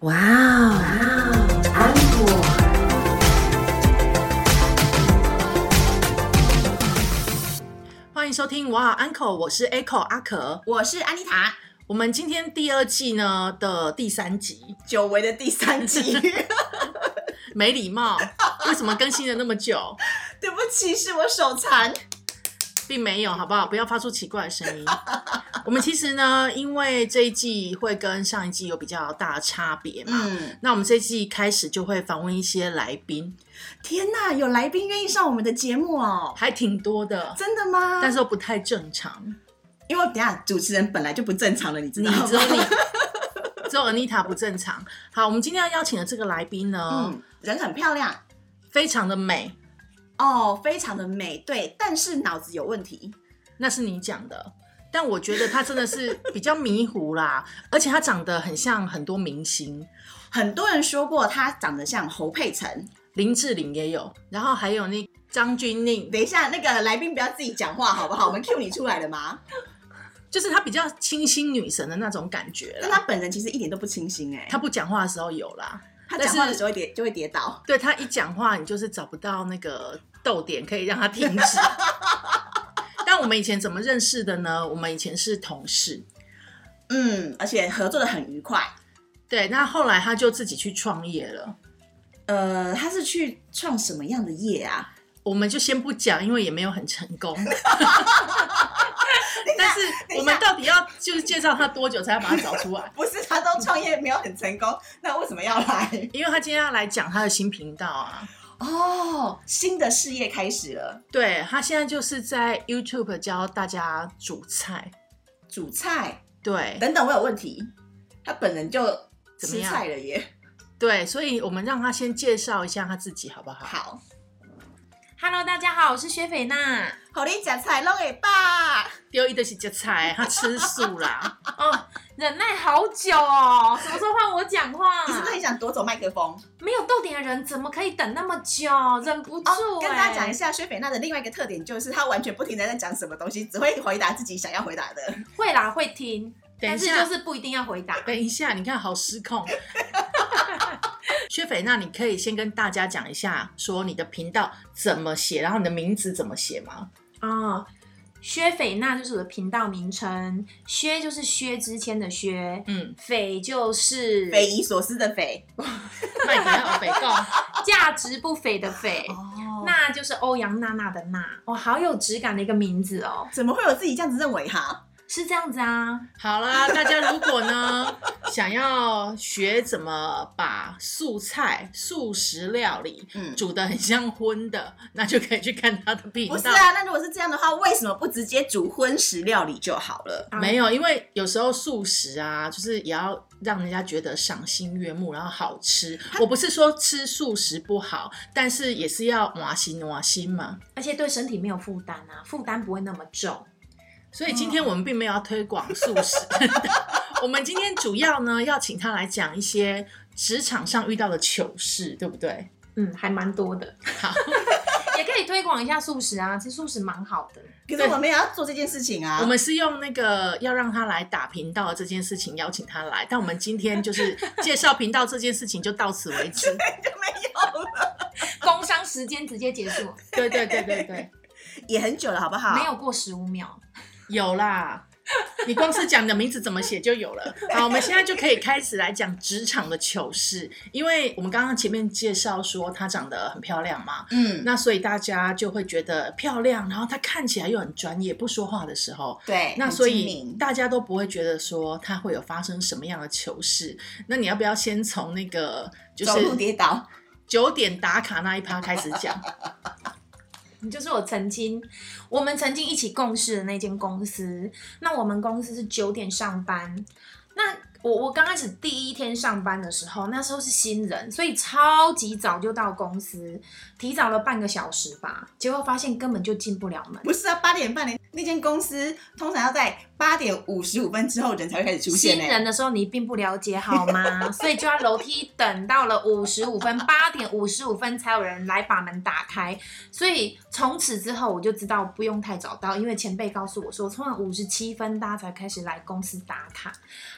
哇哦，安果。欢迎收听哇，Uncle，我是 Echo 阿可，我是安妮塔，我们今天第二季呢的第三集，久违的第三集，没礼貌，为什么更新了那么久？对不起，是我手残。并没有，好不好？不要发出奇怪的声音。我们其实呢，因为这一季会跟上一季有比较大的差别嘛，嗯，那我们这一季开始就会访问一些来宾，天哪，有来宾愿意上我们的节目哦，还挺多的，真的吗？但是都不太正常。因为等下主持人本来就不正常了，你知你道吗？只有你，只有 Anita 不正常。好，我们今天要邀请的这个来宾呢，嗯，人很漂亮非常的美，哦，非常的美，对，但是脑子有问题。那是你讲的。但我觉得他真的是比较迷糊啦，而且他长得很像很多明星，很多人说过他长得像侯佩岑。林志玲也有，然后还有那张钧甯，等一下，那个来宾不要自己讲话好不好？我们 Q 你出来了吗？就是她比较清新女神的那种感觉啦。但她本人其实一点都不清新哎、她不讲话的时候有啦，她讲话的时候会跌就会跌倒。对他一讲话，你就是找不到那个逗点可以让他停止。但我们以前怎么认识的呢？我们以前是同事，嗯，而且合作的很愉快。对，那后来他就自己去创业了。呃，他是去创什么样的业啊？我们就先不讲，因为也没有很成功。但是我们到底要就是介绍他多久才要把他找出来？不是他都创业没有很成功，那为什么要来？因为他今天要来讲他的新频道啊。哦，新的事业开始了，对他现在就是在 YouTube 教大家煮菜。煮菜对等等，我有问题，他本人就吃怎么样菜了耶。对，所以我们让他先介绍一下他自己好不好？好，Hello，大家好，我是薛斐娜。好你夹菜弄给爸。丢一堆是这菜，他吃素啦。哦，忍耐好久哦，什么时候换我讲话？你是不是很想夺走麦克风？没有逗点的人怎么可以等那么久？忍不住、哦，跟大家讲一下，薛斐娜的另外一个特点就是她完全不停的在讲什么东西，只会回答自己想要回答的。会啦，会听，等一下但是就是不一定要回答。等一下，你看好失控。薛斐娜，你可以先跟大家讲一下，说你的频道怎么写，然后你的名字怎么写吗？哦，薛斐娜就是我的频道名称，薛就是薛之谦的薛，嗯，斐就是匪夷所思的匪。麦克要北告。价值不菲的菲。哦那就是欧阳娜娜的娜，哇，好有质感的一个名字哦，怎么会有自己这样子认为哈？是这样子啊，好啦，大家如果呢想要学怎么把素菜、素食料理嗯煮的很像荤的，那就可以去看他的频道。不是啊，那如果是这样的话，为什么不直接煮荤食料理就好了？没有，因为有时候素食啊，就是也要让人家觉得赏心悦目，然后好吃。我不是说吃素食不好，但是也是要暖心暖心嘛。而且对身体没有负担啊，负担不会那么重。所以今天我们并没有要推广素食，我们今天主要呢要请他来讲一些职场上遇到的糗事，对不对？嗯，还蛮多的，好，也可以推广一下素食啊，吃素食蛮好的。可是我们也要做这件事情啊。我们是用那个要让他来打频道的这件事情邀请他来，但我们今天就是介绍频道这件事情就到此为止。就没有了，工商时间直接结束，对对对对对，也很久了，好不好？没有过十五秒。有啦。你光是讲你的名字怎么写就有了。好，我们现在就可以开始来讲职场的糗事，因为我们刚刚前面介绍说她长得很漂亮嘛，嗯，那所以大家就会觉得漂亮，然后她看起来又很专业，不说话的时候，对，那所以大家都不会觉得说她会有发生什么样的糗事。那你要不要先从那个就走路是跌倒，九点打卡那一趴开始讲？就是我曾经，我们曾经一起共事的那间公司。那我们公司是九点上班。那我我刚开始第一天上班的时候，那时候是新人，所以超级早就到公司，提早了半个小时吧。结果发现根本就进不了门。不是啊，八点半那间公司通常要在八点五十五分之后人才会开始出现呢、新人的时候你并不了解好吗？所以就要楼梯等到了五十五分，八点五十五分才有人来把门打开。所以从此之后我就知道不用太早到，因为前辈告诉我说，通常五十七分大家才开始来公司打卡。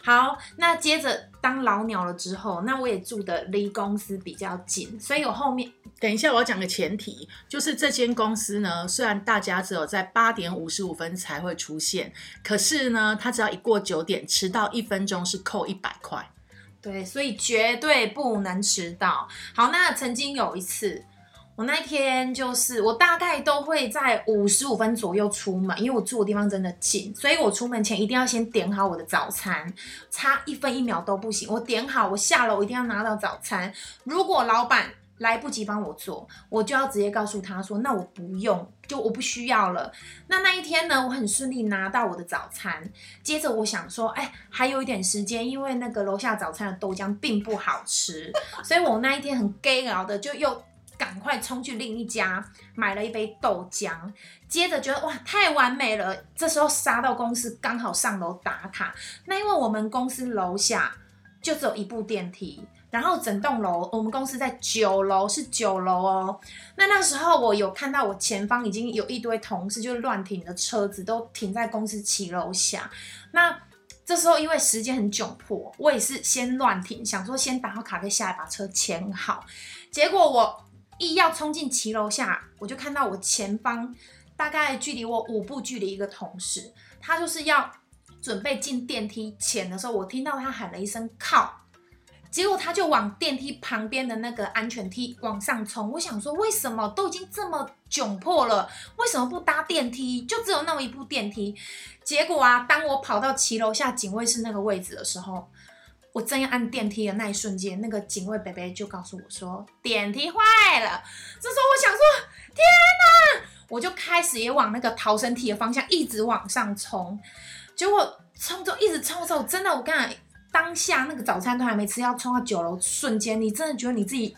好，那接着当老鸟了之后，那我也住的离公司比较近，所以我后面等一下，我要讲个前提，就是这间公司呢，虽然大家只有在八点五十五分才会出现，可是是呢，他只要一过九点，迟到一分钟是扣一百块。对，所以绝对不能迟到。好，那曾经有一次，我那天就是我大概都会在五十五分左右出门，因为我住的地方真的近，所以我出门前一定要先点好我的早餐，差一分一秒都不行。我点好，我下楼一定要拿到早餐。如果老板来不及帮我做，我就要直接告诉他说：“那我不用，就我不需要了。”那那一天呢，我很顺利拿到我的早餐。接着我想说，哎，还有一点时间，因为那个楼下早餐的豆浆并不好吃，所以我那一天很 gay 熬的，就又赶快冲去另一家买了一杯豆浆。接着觉得哇，太完美了，这时候杀到公司，刚好上楼打卡。那因为我们公司楼下就只有一部电梯。然后整栋楼，我们公司在九楼，是九楼哦。那那时候我有看到我前方已经有一堆同事，就是乱停的车子都停在公司骑楼下。那这时候因为时间很窘迫，我也是先乱停，想说先打好卡再下来把车牵好。结果我一要冲进骑楼下，我就看到我前方大概距离我五步距离一个同事，他就是要准备进电梯前的时候，我听到他喊了一声靠。结果他就往电梯旁边的那个安全梯往上冲。我想说，为什么都已经这么窘迫了，为什么不搭电梯？就只有那么一部电梯。结果啊，当我跑到骑楼下警卫室那个位置的时候，我正要按电梯的那一瞬间，那个警卫伯伯就告诉我说电梯坏了。这时候我想说，天哪！我就开始也往那个逃生梯的方向一直往上冲。结果冲着一直冲的时候，真的我跟你讲。当下那个早餐都还没吃，要冲到九楼瞬间，你真的觉得你自己，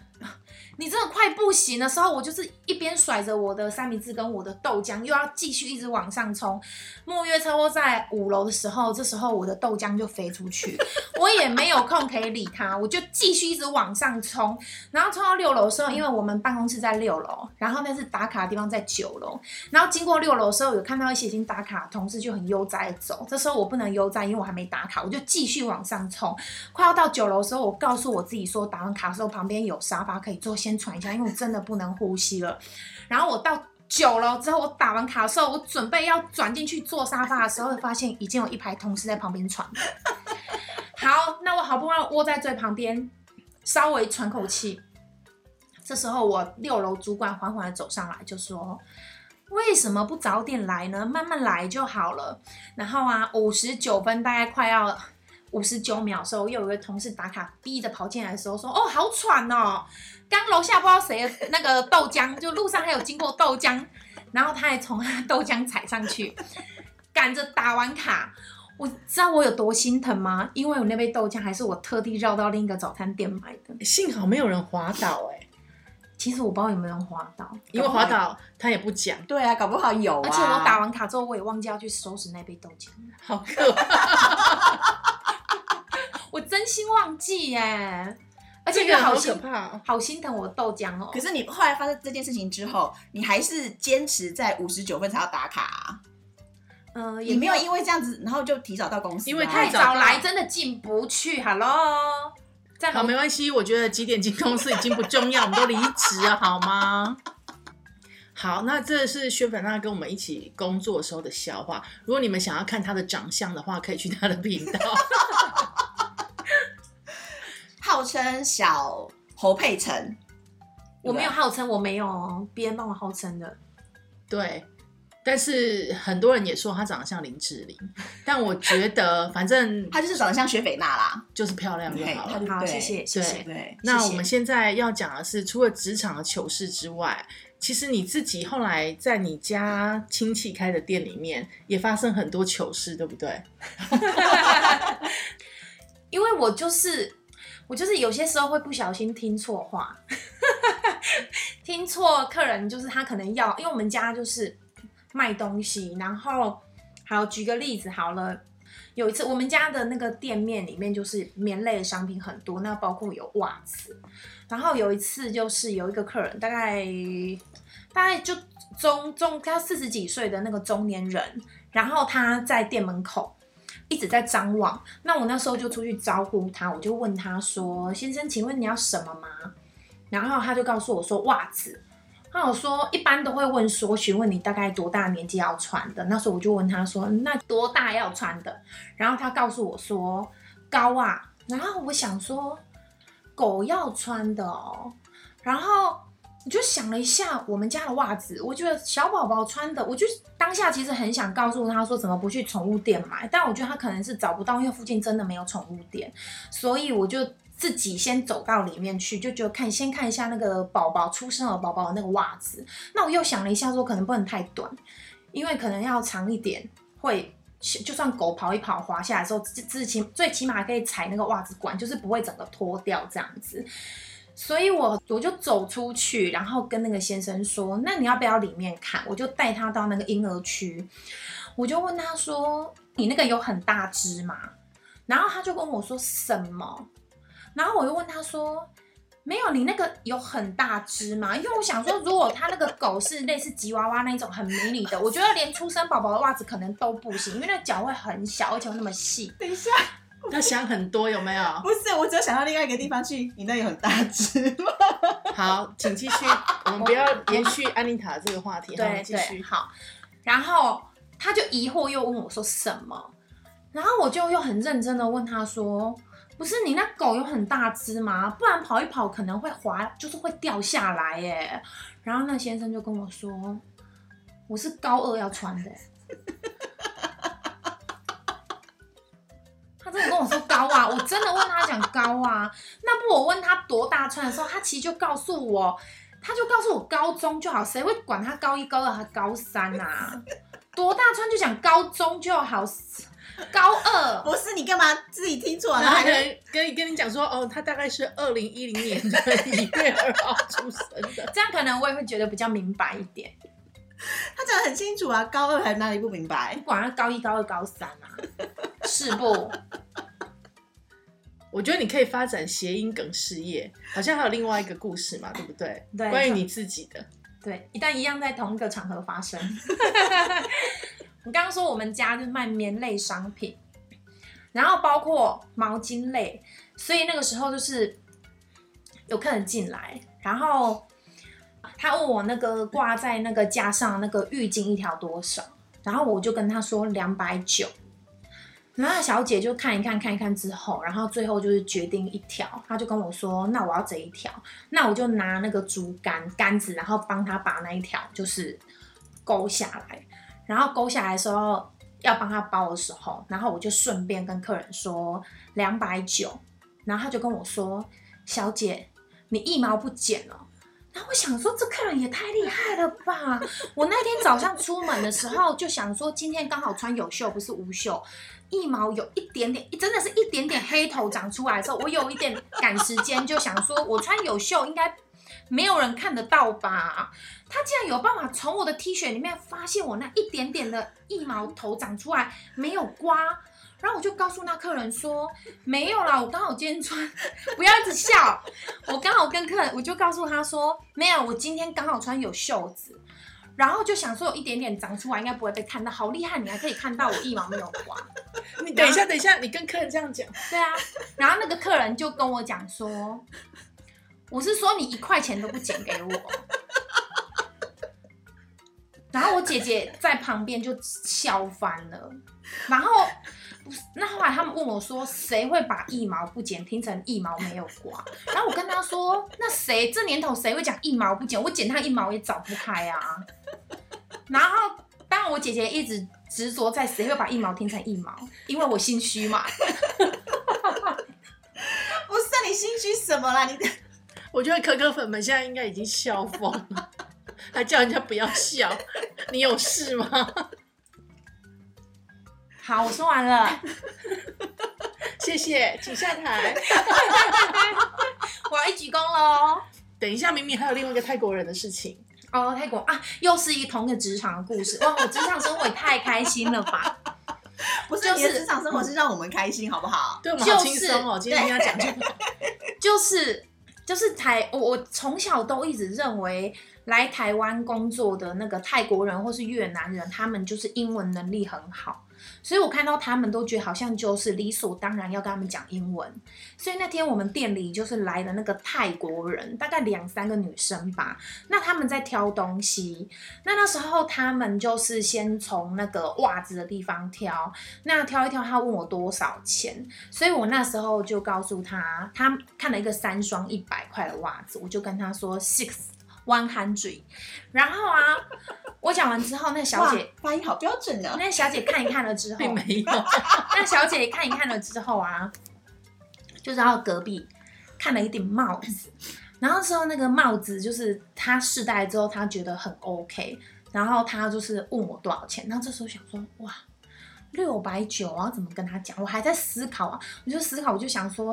你真的快不行的时候，我就是一边甩着我的三明治跟我的豆浆，又要继续一直往上冲。木月差不多在五楼的时候，这时候我的豆浆就飞出去，我也没有空可以理它，我就继续一直往上冲。然后冲到六楼的时候，因为我们办公室在六楼，然后那是打卡的地方在九楼。然后经过六楼的时候，有看到一些已经打卡的同事就很悠哉的走。这时候我不能悠哉，因为我还没打卡，我就继续往上冲。快要到九楼的时候，我告诉我自己说，打完卡的时候旁边有沙发可以坐下，先喘一下，因为我真的不能呼吸了。然后我到九楼之后，我打完卡的时候，我准备要转进去坐沙发的时候，发现已经有一排同事在旁边喘。好，那我好不容易窝在最旁边，稍微喘口气。这时候，我六楼主管缓缓的走上来，就说：“为什么不早点来呢？慢慢来就好了。”然后啊，五十九分，大概快要五十九秒的时候，又有一个同事打卡，逼着跑进来的时候说：“哦，好喘哦！刚楼下不知道谁的那个豆浆，就路上还有经过豆浆，然后他还从豆浆踩上去，赶着打完卡。”我知道我有多心疼吗？因为我那杯豆浆还是我特地绕到另一个早餐店买的。幸好没有人滑倒哎、其实我不知道有没有人滑倒，因为滑倒他也不讲，对啊，搞不好有啊。而且我打完卡之后，我也忘记要去收拾那杯豆浆，好可怕，忘记耶。而且这个好可怕哦。好心疼我的豆浆哦。可是你后来发生这件事情之后，你还是坚持在五十九分才要打卡、啊，嗯，也也没有因为这样子，然后就提早到公司啊、因为太太早来，真的进不去。Hello，在好，楼没关系，我觉得几点进公司已经不重要，我们都离职了，好吗？好，那这是薛粉娜跟我们一起工作的时候的笑话。如果你们想要看她的长相的话，可以去她的频道。号称小侯佩岑，我没有号称，我没有哦，别人帮我号称的。对，但是很多人也说她长得像林志玲，但我觉得 反正她就是长得像雪斐娜啦。就是漂亮就好了。好，谢谢，谢谢。对，那我们现在要讲的是，除了职场的糗事之外，其实你自己后来在你家亲戚开的店里面也发生很多糗事，对不对？因为我就是我就是有些时候会不小心听错话，听错客人就是他可能要，因为我们家就是卖东西，然后好，举个例子好了。有一次，我们家的那个店面里面就是棉类的商品很多，那包括有袜子。然后有一次，就是有一个客人，大概大概就中中他四十几岁的那个中年人，然后他在店门口一直在张望。那我那时候就出去招呼他，我就问他说：“先生，请问你要什么吗？”然后他就告诉我说：“袜子。”那我说一般都会问说询问你大概多大年纪要穿的，那时候我就问他说那多大要穿的，然后他告诉我说高啊，然后我想说狗要穿的哦，然后我就想了一下我们家的袜子，我觉得小宝宝穿的，我就当下其实很想告诉他说怎么不去宠物店买，但我觉得他可能是找不到，因为附近真的没有宠物店，所以我就。自己先走到里面去，就觉得看先看一下那个宝宝出生了宝宝的那个袜子。那我又想了一下，说可能不能太短，因为可能要长一点，会就算狗跑一跑滑下来的时候，自自起最起码可以踩那个袜子管，就是不会整个脱掉这样子。所以我我就走出去，然后跟那个先生说：“那你要不要里面看？”我就带他到那个婴儿区，我就问他说：“你那个有很大只吗？”然后他就跟我说：“什么？”然后我又问他说：“没有，你那个有很大只吗？因为我想说，如果他那个狗是类似吉娃娃那种很迷你的，我觉得连出生宝宝的袜子可能都不行，因为那脚会很小，而且那么细。等一下，他想很多有没有？不是，我只有想到另外一个地方去，你那有很大只吗？好，请继续，我们不要延续安妮塔这个话题，对继续。好，然后他就疑惑又问我说什么，然后我就又很认真的问他说。不是你那狗有很大只吗？不然跑一跑可能会滑，就是会掉下来耶。然后那先生就跟我说，我是高二要穿的。他真的跟我说高啊，我真的问他讲高啊。那不我问他多大穿的时候，他其实就告诉我，他就告诉我高中就好，谁会管他高一、高二还高三啊？多大穿就讲高中就好。高二不是你干嘛自己听错了？还跟跟 跟你讲说哦，他大概是二零一零年的一月二号出生的，这样可能我也会觉得比较明白一点。他讲的很清楚啊，高二还哪里不明白？不管他高一、高二、高三啊，是不？我觉得你可以发展谐音梗事业，好像还有另外一个故事嘛，对不对？对，关于你自己的。对，一旦一样在同一个场合发生。我刚刚说我们家就是卖棉类商品，然后包括毛巾类，所以那个时候就是有客人进来，然后他问我那个挂在那个架上那个浴巾一条多少，然后我就跟他说两百九，然后小姐就看一看看一看之后，然后最后就是决定一条，她就跟我说那我要这一条，那我就拿那个竹竿杆子，然后帮她把那一条就是勾下来。然后勾下来的时候，要帮他包的时候，然后我就顺便跟客人说两百九，然后他就跟我说：“小姐，你一毛不减哦。”然后我想说，这客人也太厉害了吧！我那天早上出门的时候就想说，今天刚好穿有袖，不是无袖，一毛有一点点，真的是一点点黑头长出来的时候，我有一点赶时间，就想说我穿有袖应该。没有人看得到吧？他竟然有办法从我的 T 恤里面发现我那一点点的一毛头长出来，没有刮。然后我就告诉那客人说：“没有啦，我刚好今天穿，不要一直笑。我刚好跟客人，我就告诉他说：没有，我今天刚好穿有袖子。然后就想说有一点点长出来，应该不会被看到。好厉害，你还可以看到我一毛没有刮。你等一下，等一下，你跟客人这样讲。对啊。然后那个客人就跟我讲说。我是说你一块钱都不减给我，然后我姐姐在旁边就笑翻了，然后那后来他们问我说谁会把一毛不剪听成一毛没有刮，然后我跟他说那谁这年头谁会讲一毛不剪，我剪他一毛也找不开啊，然后当然我姐姐一直执着在谁会把一毛听成一毛，因为我心虚嘛，不是你心虚什么啦你？我觉得可可粉们现在应该已经笑疯了，还叫人家不要笑，你有事吗？好，我说完了，谢谢，请下台。我要一鞠躬喽。等一下，明明还有另外一个泰国人的事情哦，泰国啊，又是一同一个职场的故事。哇，我职场生活也太开心了吧！不是就是职场生活是让我们开心，好不好？对我们好就是轻松哦，今天跟他讲这个。就是就是台，我我从小都一直认为来台湾工作的那个泰国人或是越南人，他们就是英文能力很好，所以我看到他们都觉得好像就是理所当然要跟他们讲英文。所以那天我们店里就是来了那个泰国人，大概两三个女生吧，那他们在挑东西，那那时候他们就是先从那个袜子的地方挑，那挑一挑，他问我多少钱，所以我那时候就告诉他，他看了一个三双一百块的袜子，我就跟他说 six one hundred，然后啊，我讲完之后，那小姐，发音好标准呢。那小姐看一看了之后，并 没有，那小姐看一看了之后啊，就到隔壁看了一顶帽子，然后之后那个帽子就是她试戴之后，她觉得很 OK，然后她就是问我多少钱，然后这时候想说哇。六百九啊，怎么跟她讲？我还在思考啊，我就思考，我就想说，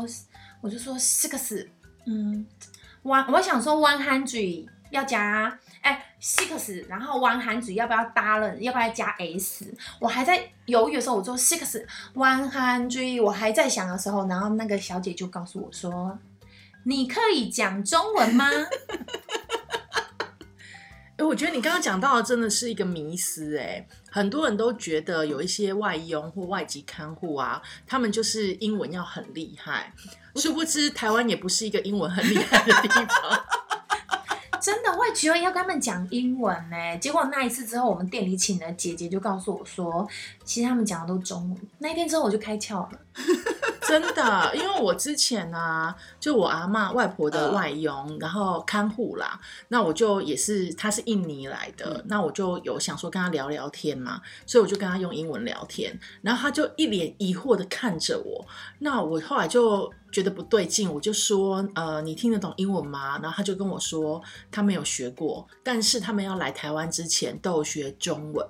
我就说 six，嗯，one，我想说 one hundred 要加哎 six，然后 one hundred 要不要搭了？要不要加 s？我还在犹豫的时候，我说 six one hundred，我还在想的时候，然后那个小姐就告诉我说：“你可以讲中文吗 哎，我觉得你刚刚讲到的真的是一个迷思哎，很多人都觉得有一些外佣或外籍看护啊，他们就是英文要很厉害，殊不知台湾也不是一个英文很厉害的地方。？”真的会觉得要跟他们讲英文呢。结果那一次之后，我们店里请的姐姐就告诉我说，其实他们讲的都中文。那一天之后我就开窍了。真的，因为我之前呢、就我阿嬷外婆的外佣，然后看护啦，那我就也是，她是印尼来的，那我就有想说跟她聊聊天嘛，所以我就跟她用英文聊天，然后她就一脸疑惑的看着我，那我后来就觉得不对劲，我就说，呃，你听得懂英文吗？然后她就跟我说，她没有学过，但是他们要来台湾之前都有学中文。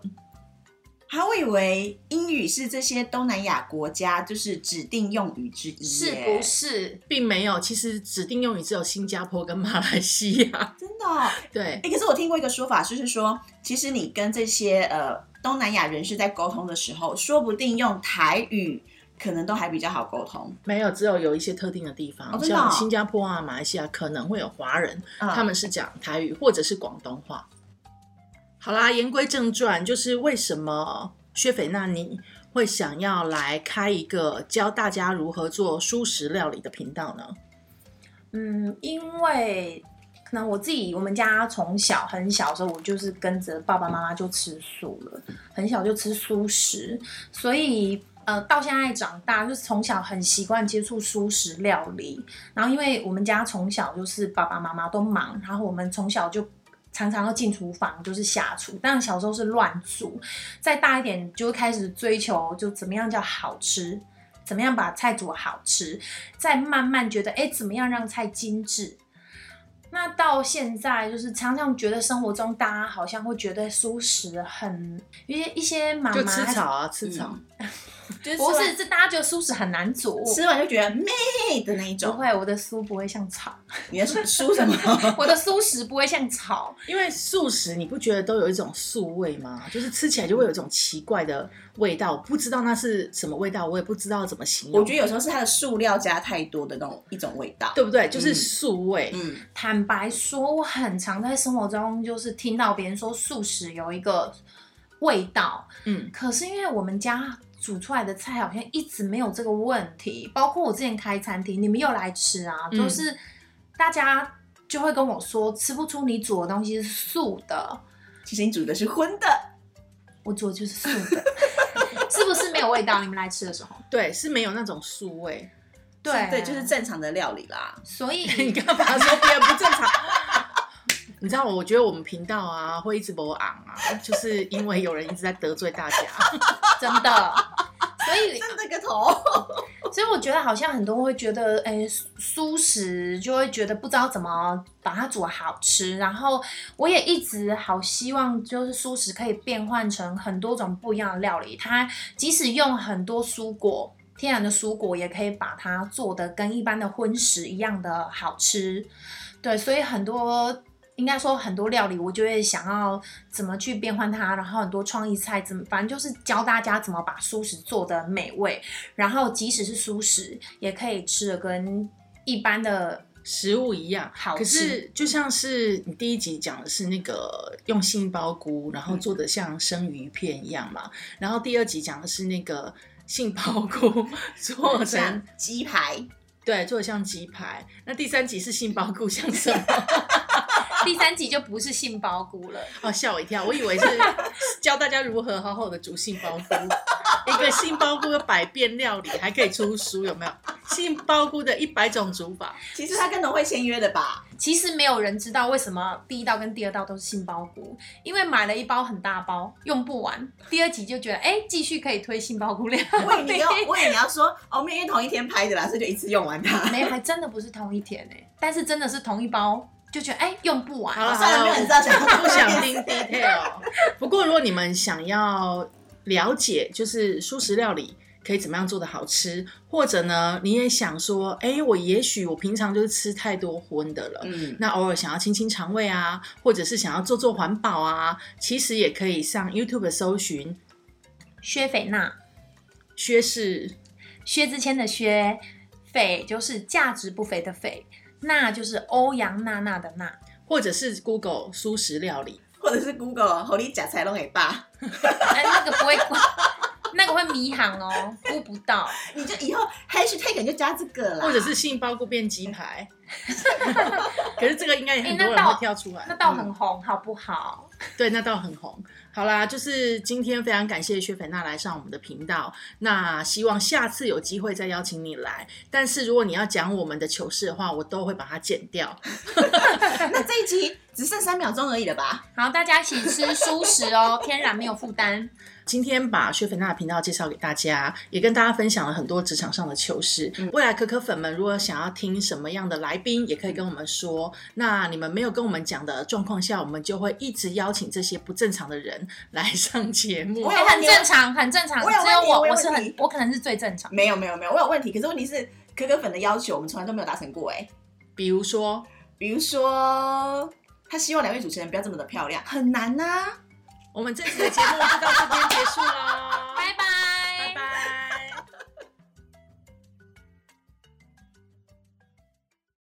还我以为英语是这些东南亚国家就是指定用语之一，是不？是？并没有，其实指定用语只有新加坡跟马来西亚。真的、哦？对，哎、可是我听过一个说法，就是说，其实你跟这些呃东南亚人士在沟通的时候，说不定用台语可能都还比较好沟通。没有，只有有一些特定的地方，像新加坡啊、马来西亚可能会有华人，嗯他们是讲台语或者是广东话。好啦，言归正传，就是为什么薛斐娜你会想要来开一个教大家如何做素食料理的频道呢？嗯，因为可能我自己，我们家从小很小的时候，我就是跟着爸爸妈妈就吃素了，很小就吃素食，所以呃，到现在长大，就是从小很习惯接触素食料理。然后，因为我们家从小就是爸爸妈妈都忙，然后我们从小就常常要进厨房，就是下厨。但小时候是乱煮，再大一点就会开始追求，就怎么样叫好吃。怎么样把菜煮好吃，再慢慢觉得，哎，怎么样让菜精致？那到现在，就是常常觉得生活中大家好像会觉得素食很，一些一些妈妈就吃草啊，吃草。就是 不是，这大家觉得素食很难煮。吃完就觉得妹的那一种。不会，我的酥不会像草，你的书什么？我的素食不会像草。因为素食你不觉得都有一种素味吗？就是吃起来就会有一种奇怪的味道，不知道那是什么味道，我也不知道怎么形容。我觉得有时候是它的塑料加太多的那种一种味道。对不对？就是素味。嗯，坦白说，我很常在生活中就是听到别人说素食有一个味道，嗯，可是因为我们家煮出来的菜好像一直没有这个问题，包括我之前开餐厅，你们又来吃啊，嗯都是大家就会跟我说吃不出你煮的东西是素的，其实你煮的是荤的。我煮的就是素的，是不是没有味道？你们来吃的时候，对，是没有那种素味。对对，就是正常的料理啦。所以 你干嘛说别人不正常？你知道，我觉得我们频道啊会一直播昂啊，就是因为有人一直在得罪大家。真的，所以真的个头。所以我觉得好像很多人会觉得，哎、素食就会觉得不知道怎么把它煮好吃。然后我也一直好希望，就是素食可以变换成很多种不一样的料理。它即使用很多蔬果，天然的蔬果，也可以把它做的跟一般的荤食一样的好吃。对，所以很多应该说很多料理，我就会想要怎么去变换它，然后很多创意菜怎么，反正就是教大家怎么把素食做的美味，然后即使是素食，也可以吃的跟一般的食物一样，好吃是就像是你第一集讲的是那个用杏鲍菇，然后做的像生鱼片一样嘛，然后第二集讲的是那个杏鲍菇做成像鸡排，对，做的像鸡排。那第三集是杏鲍菇像什么？第三集就不是杏鲍菇了。哦，吓我一跳，我以为是教大家如何好好的煮杏鲍菇。一个杏鲍菇的百变料理，还可以出书，有没有？杏鲍菇的一百种煮法。其实他跟农会签约的吧？其实没有人知道为什么第一道跟第二道都是杏鲍菇，因为买了一包很大包，用不完。第二集就觉得，哎，继续可以推杏鲍菇料我以为你要，我以为你要说，哦，我们因为同一天拍的啦，所以就一次用完它。没有，还真的不是同一天哎、但是真的是同一包，就觉得哎用不完。好了算了，没有人知道不 想听 detail。不过如果你们想要了解，就是素食料理可以怎么样做的好吃，或者呢，你也想说，哎，我也许我平常就是吃太多荤的了。嗯，那偶尔想要清清肠胃啊，或者是想要做做环保啊，其实也可以上 YouTube 搜寻薛斐娜，薛是薛之谦的薛，斐就是价值不菲的斐，娜就是欧阳娜娜的娜。或者是 Google 素食料理。或者是 Google 和你假菜拢给爸，哎，那个不会，那个会迷航哦，估不到。你就以后 hashtag 就加这个啦，或者是杏鲍菇变鸡排，可是这个应该也很多人会跳出来。那道很红，好不好？对，那倒很红。好啦，就是今天非常感谢薛斐娜来上我们的频道，那希望下次有机会再邀请你来。但是如果你要讲我们的糗事的话，我都会把它剪掉。那这一集只剩三秒钟而已了吧？好，大家一起吃素食哦，天然没有负担。今天把薛粉娜的频道介绍给大家，也跟大家分享了很多职场上的糗事。嗯未来可可粉们如果想要听什么样的来宾，也可以跟我们说。那你们没有跟我们讲的状况下，我们就会一直邀请这些不正常的人 来上节目我。有哎很正常，很正常。我有只有我，我是很，我可能是最正常。没有没有没有，我有问题。可是问题是，可可粉的要求我们从来都没有达成过哎。比如说，比如说，他希望两位主持人不要这么的漂亮。很难呐我们这次的节目就到这边结束了。